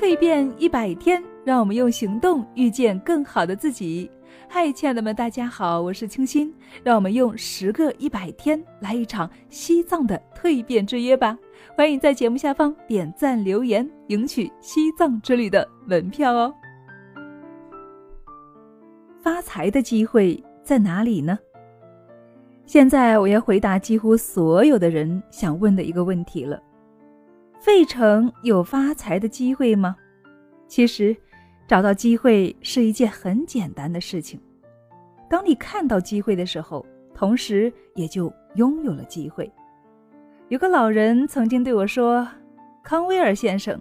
蜕变一百天，让我们用行动遇见更好的自己。嗨，亲爱的们，大家好，我是清新。让我们用十个一百天来一场西藏的蜕变之约吧！欢迎在节目下方点赞留言，赢取西藏之旅的门票哦。发财的机会在哪里呢？现在我要回答几乎所有的人想问的一个问题了：费城有发财的机会吗？其实。找到机会是一件很简单的事情。当你看到机会的时候，同时也就拥有了机会。有个老人曾经对我说：“康威尔先生，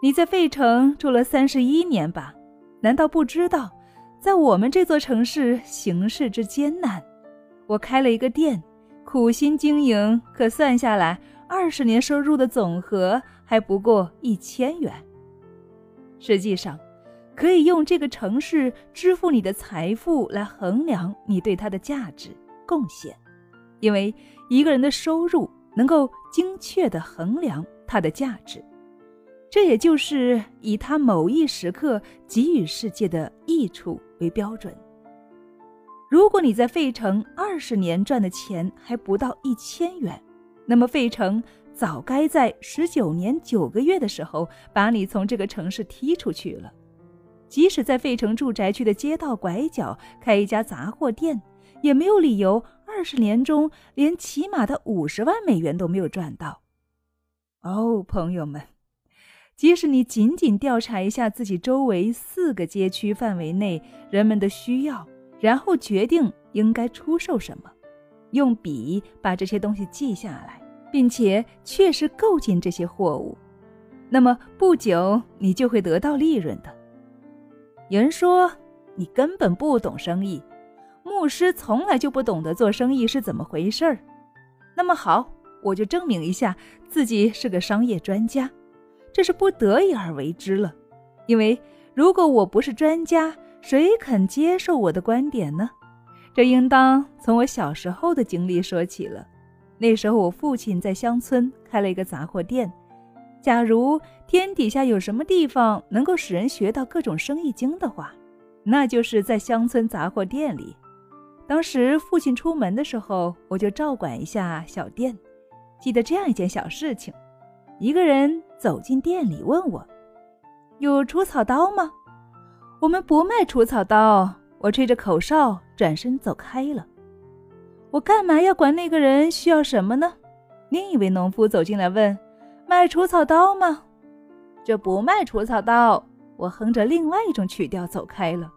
你在费城住了三十一年吧？难道不知道，在我们这座城市形势之艰难？我开了一个店，苦心经营，可算下来，二十年收入的总和还不过一千元。实际上。”可以用这个城市支付你的财富来衡量你对它的价值贡献，因为一个人的收入能够精确地衡量它的价值，这也就是以他某一时刻给予世界的益处为标准。如果你在费城二十年赚的钱还不到一千元，那么费城早该在十九年九个月的时候把你从这个城市踢出去了。即使在费城住宅区的街道拐角开一家杂货店，也没有理由二十年中连起码的五十万美元都没有赚到。哦，朋友们，即使你仅仅调查一下自己周围四个街区范围内人们的需要，然后决定应该出售什么，用笔把这些东西记下来，并且确实购进这些货物，那么不久你就会得到利润的。有人说你根本不懂生意，牧师从来就不懂得做生意是怎么回事儿。那么好，我就证明一下自己是个商业专家，这是不得已而为之了。因为如果我不是专家，谁肯接受我的观点呢？这应当从我小时候的经历说起了。那时候我父亲在乡村开了一个杂货店。假如天底下有什么地方能够使人学到各种生意经的话，那就是在乡村杂货店里。当时父亲出门的时候，我就照管一下小店。记得这样一件小事情：一个人走进店里，问我有除草刀吗？我们不卖除草刀。我吹着口哨，转身走开了。我干嘛要管那个人需要什么呢？另一位农夫走进来问。卖除草刀吗？这不卖除草刀。我哼着另外一种曲调走开了。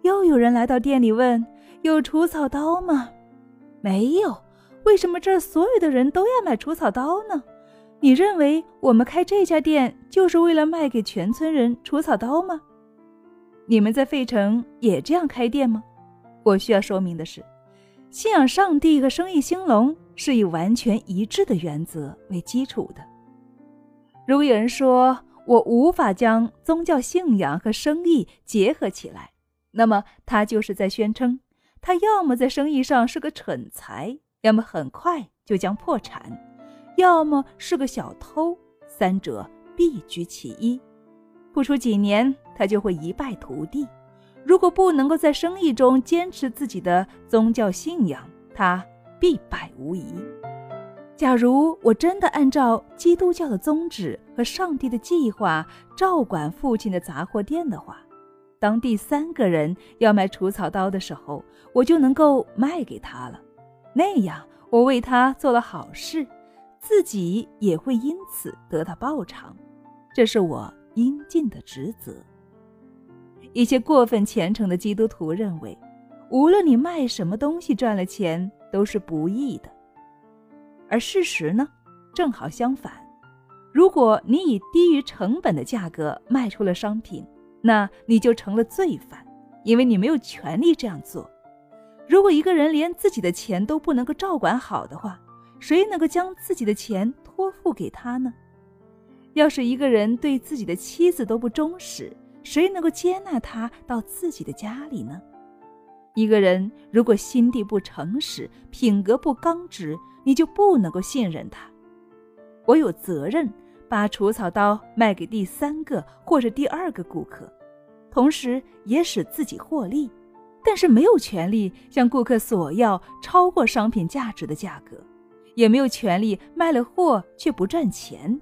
又有人来到店里问：“有除草刀吗？”没有。为什么这儿所有的人都要买除草刀呢？你认为我们开这家店就是为了卖给全村人除草刀吗？你们在费城也这样开店吗？我需要说明的是，信仰上帝和生意兴隆是以完全一致的原则为基础的。如果有人说我无法将宗教信仰和生意结合起来，那么他就是在宣称他要么在生意上是个蠢材，要么很快就将破产，要么是个小偷，三者必居其一。不出几年，他就会一败涂地。如果不能够在生意中坚持自己的宗教信仰，他必败无疑。假如我真的按照基督教的宗旨和上帝的计划照管父亲的杂货店的话，当第三个人要买除草刀的时候，我就能够卖给他了。那样，我为他做了好事，自己也会因此得到报偿，这是我应尽的职责。一些过分虔诚的基督徒认为，无论你卖什么东西赚了钱，都是不义的。而事实呢，正好相反。如果你以低于成本的价格卖出了商品，那你就成了罪犯，因为你没有权利这样做。如果一个人连自己的钱都不能够照管好的话，谁能够将自己的钱托付给他呢？要是一个人对自己的妻子都不忠实，谁能够接纳他到自己的家里呢？一个人如果心地不诚实，品格不刚直，你就不能够信任他。我有责任把除草刀卖给第三个或者第二个顾客，同时也使自己获利，但是没有权利向顾客索要超过商品价值的价格，也没有权利卖了货却不赚钱。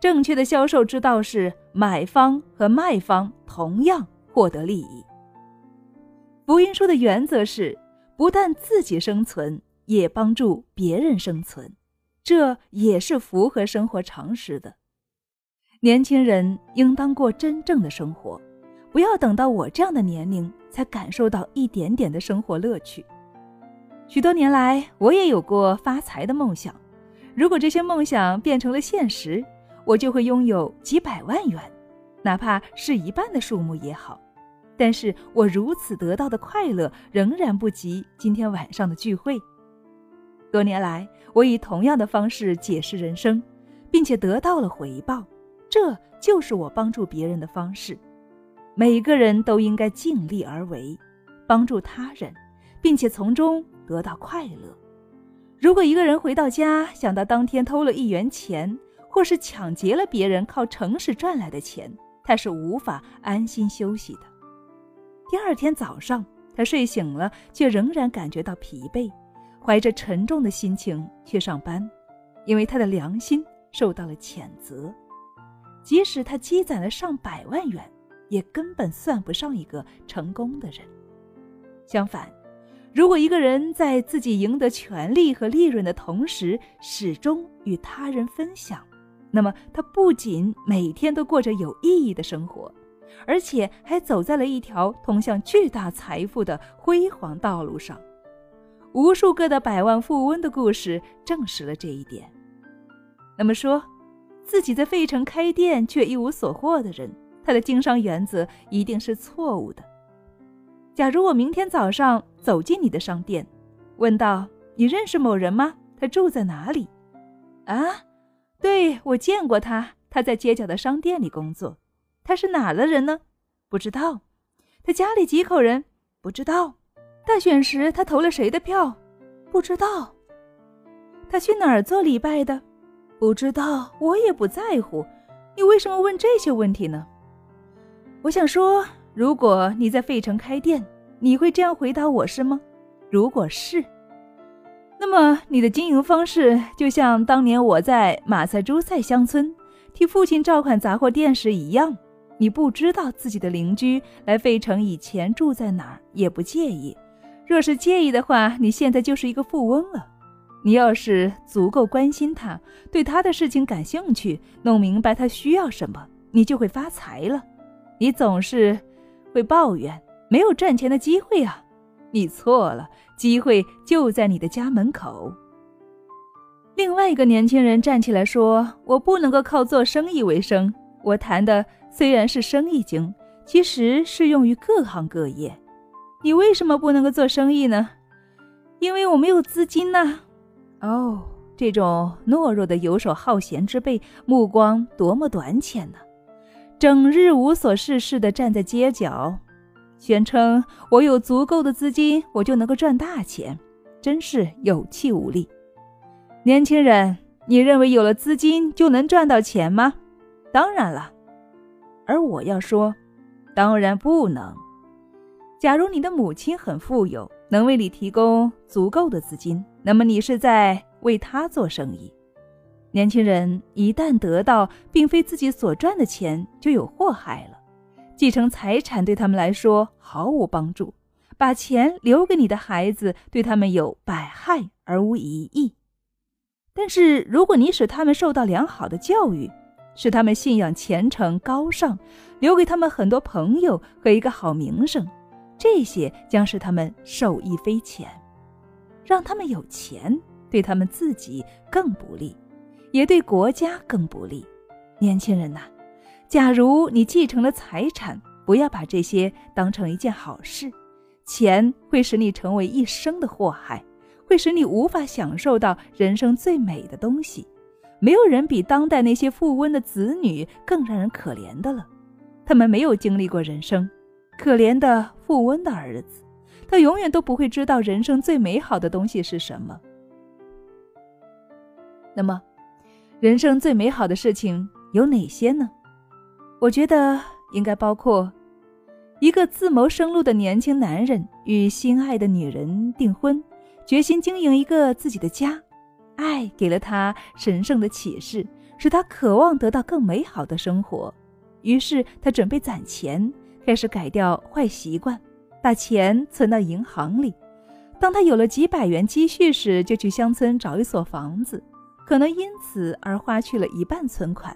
正确的销售之道是买方和卖方同样获得利益。福音书的原则是，不但自己生存，也帮助别人生存，这也是符合生活常识的。年轻人应当过真正的生活，不要等到我这样的年龄才感受到一点点的生活乐趣。许多年来，我也有过发财的梦想，如果这些梦想变成了现实。我就会拥有几百万元，哪怕是一半的数目也好。但是我如此得到的快乐，仍然不及今天晚上的聚会。多年来，我以同样的方式解释人生，并且得到了回报。这就是我帮助别人的方式。每个人都应该尽力而为，帮助他人，并且从中得到快乐。如果一个人回到家，想到当天偷了一元钱，或是抢劫了别人靠诚实赚来的钱，他是无法安心休息的。第二天早上，他睡醒了，却仍然感觉到疲惫，怀着沉重的心情去上班，因为他的良心受到了谴责。即使他积攒了上百万元，也根本算不上一个成功的人。相反，如果一个人在自己赢得权利和利润的同时，始终与他人分享，那么，他不仅每天都过着有意义的生活，而且还走在了一条通向巨大财富的辉煌道路上。无数个的百万富翁的故事证实了这一点。那么说，自己在费城开店却一无所获的人，他的经商原则一定是错误的。假如我明天早上走进你的商店，问道：“你认识某人吗？他住在哪里？”啊？对我见过他，他在街角的商店里工作。他是哪的人呢？不知道。他家里几口人？不知道。大选时他投了谁的票？不知道。他去哪儿做礼拜的？不知道。我也不在乎。你为什么问这些问题呢？我想说，如果你在费城开店，你会这样回答我是吗？如果是。那么，你的经营方式就像当年我在马赛诸塞乡村替父亲照看杂货店时一样。你不知道自己的邻居来费城以前住在哪儿，也不介意。若是介意的话，你现在就是一个富翁了。你要是足够关心他，对他的事情感兴趣，弄明白他需要什么，你就会发财了。你总是会抱怨没有赚钱的机会啊。你错了，机会就在你的家门口。另外一个年轻人站起来说：“我不能够靠做生意为生。我谈的虽然是生意经，其实适用于各行各业。你为什么不能够做生意呢？因为我没有资金呐。哦，这种懦弱的游手好闲之辈，目光多么短浅呢！整日无所事事的站在街角。”宣称我有足够的资金，我就能够赚大钱，真是有气无力。年轻人，你认为有了资金就能赚到钱吗？当然了。而我要说，当然不能。假如你的母亲很富有，能为你提供足够的资金，那么你是在为她做生意。年轻人一旦得到并非自己所赚的钱，就有祸害了。继承财产对他们来说毫无帮助，把钱留给你的孩子对他们有百害而无一益。但是，如果你使他们受到良好的教育，使他们信仰虔诚高尚，留给他们很多朋友和一个好名声，这些将使他们受益匪浅。让他们有钱，对他们自己更不利，也对国家更不利。年轻人呐！假如你继承了财产，不要把这些当成一件好事。钱会使你成为一生的祸害，会使你无法享受到人生最美的东西。没有人比当代那些富翁的子女更让人可怜的了。他们没有经历过人生，可怜的富翁的儿子，他永远都不会知道人生最美好的东西是什么。那么。人生最美好的事情有哪些呢？我觉得应该包括一个自谋生路的年轻男人与心爱的女人订婚，决心经营一个自己的家。爱给了他神圣的启示，使他渴望得到更美好的生活。于是他准备攒钱，开始改掉坏习惯，把钱存到银行里。当他有了几百元积蓄时，就去乡村找一所房子，可能因此而花去了一半存款。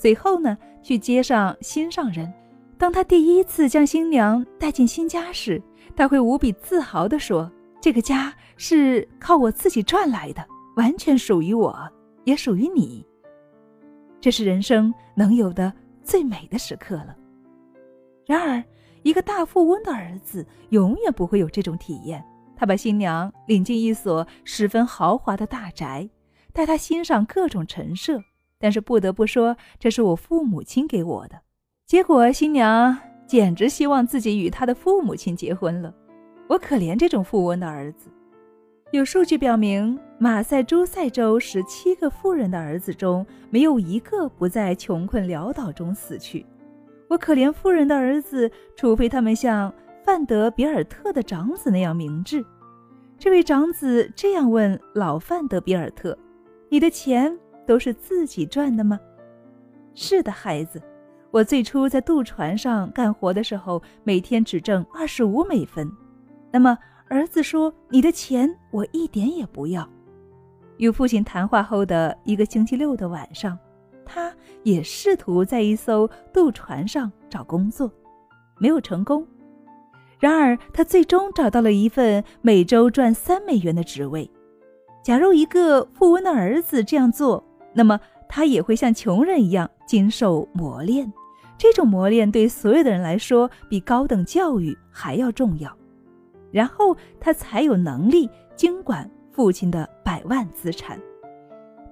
随后呢，去接上心上人。当他第一次将新娘带进新家时，他会无比自豪地说：“这个家是靠我自己赚来的。”完全属于我，也属于你。这是人生能有的最美的时刻了。然而，一个大富翁的儿子永远不会有这种体验。他把新娘领进一所十分豪华的大宅，带她欣赏各种陈设。但是，不得不说，这是我父母亲给我的。结果，新娘简直希望自己与她的父母亲结婚了。我可怜这种富翁的儿子。有数据表明，马赛诸塞州十七个富人的儿子中，没有一个不在穷困潦倒中死去。我可怜富人的儿子，除非他们像范德比尔特的长子那样明智。这位长子这样问老范德比尔特：“你的钱都是自己赚的吗？”“是的，孩子。我最初在渡船上干活的时候，每天只挣二十五美分。那么。”儿子说：“你的钱我一点也不要。”与父亲谈话后的一个星期六的晚上，他也试图在一艘渡船上找工作，没有成功。然而，他最终找到了一份每周赚三美元的职位。假如一个富翁的儿子这样做，那么他也会像穷人一样经受磨练。这种磨练对所有的人来说，比高等教育还要重要。然后他才有能力经管父亲的百万资产，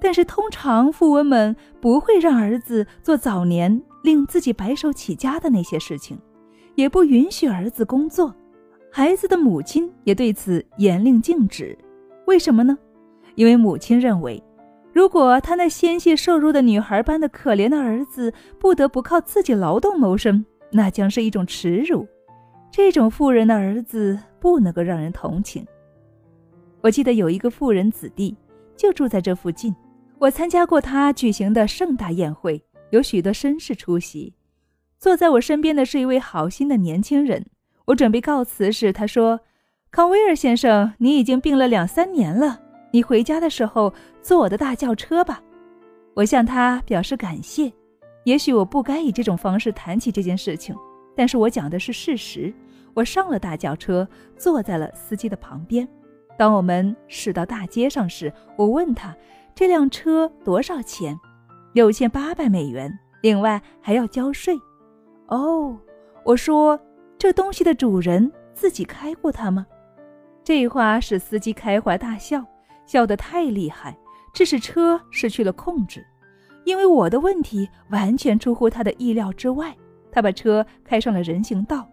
但是通常富翁们不会让儿子做早年令自己白手起家的那些事情，也不允许儿子工作。孩子的母亲也对此严令禁止。为什么呢？因为母亲认为，如果他那纤细瘦弱的女孩般的可怜的儿子不得不靠自己劳动谋生，那将是一种耻辱。这种富人的儿子。不能够让人同情。我记得有一个富人子弟，就住在这附近。我参加过他举行的盛大宴会，有许多绅士出席。坐在我身边的是一位好心的年轻人。我准备告辞时，他说：“康威尔先生，你已经病了两三年了，你回家的时候坐我的大轿车吧。”我向他表示感谢。也许我不该以这种方式谈起这件事情，但是我讲的是事实。我上了大轿车，坐在了司机的旁边。当我们驶到大街上时，我问他：“这辆车多少钱？”“六千八百美元，另外还要交税。”“哦。”我说：“这东西的主人自己开过它吗？”这话使司机开怀大笑，笑得太厉害，致使车失去了控制。因为我的问题完全出乎他的意料之外，他把车开上了人行道。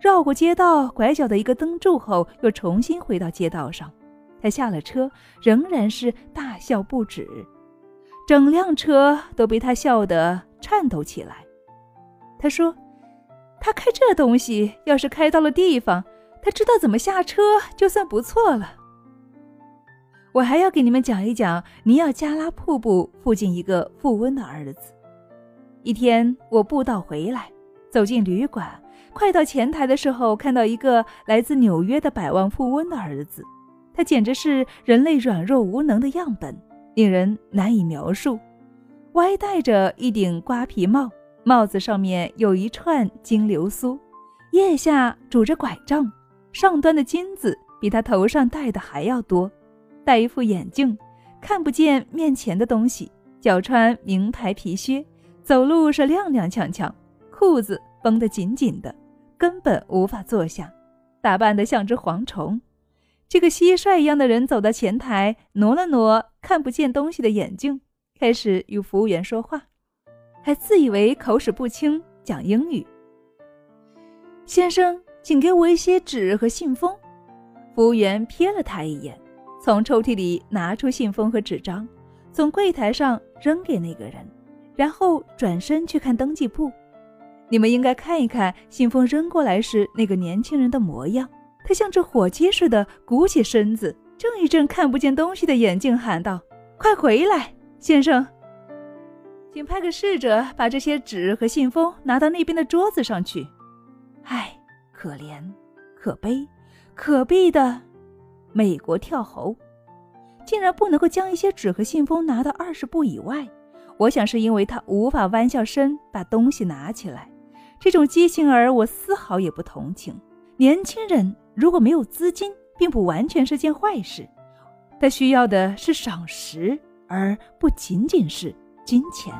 绕过街道拐角的一个灯柱后，又重新回到街道上。他下了车，仍然是大笑不止，整辆车都被他笑得颤抖起来。他说：“他开这东西，要是开到了地方，他知道怎么下车，就算不错了。”我还要给你们讲一讲尼亚加拉瀑布附近一个富翁的儿子。一天，我步道回来，走进旅馆。快到前台的时候，看到一个来自纽约的百万富翁的儿子，他简直是人类软弱无能的样本，令人难以描述。歪戴着一顶瓜皮帽，帽子上面有一串金流苏，腋下拄着拐杖，上端的金子比他头上戴的还要多。戴一副眼镜，看不见面前的东西。脚穿名牌皮靴，走路是踉踉跄跄，裤子绷得紧紧的。根本无法坐下，打扮得像只蝗虫。这个蟋蟀一样的人走到前台，挪了挪看不见东西的眼镜，开始与服务员说话，还自以为口齿不清，讲英语。先生，请给我一些纸和信封。服务员瞥了他一眼，从抽屉里拿出信封和纸张，从柜台上扔给那个人，然后转身去看登记簿。你们应该看一看信封扔过来时那个年轻人的模样，他像只火鸡似的鼓起身子，正一正看不见东西的眼睛，喊道：“快回来，先生！请派个侍者把这些纸和信封拿到那边的桌子上去。”唉，可怜，可悲，可悲的美国跳猴，竟然不能够将一些纸和信封拿到二十步以外。我想是因为他无法弯下身把东西拿起来。这种畸形儿，我丝毫也不同情。年轻人如果没有资金，并不完全是件坏事。他需要的是赏识，而不仅仅是金钱。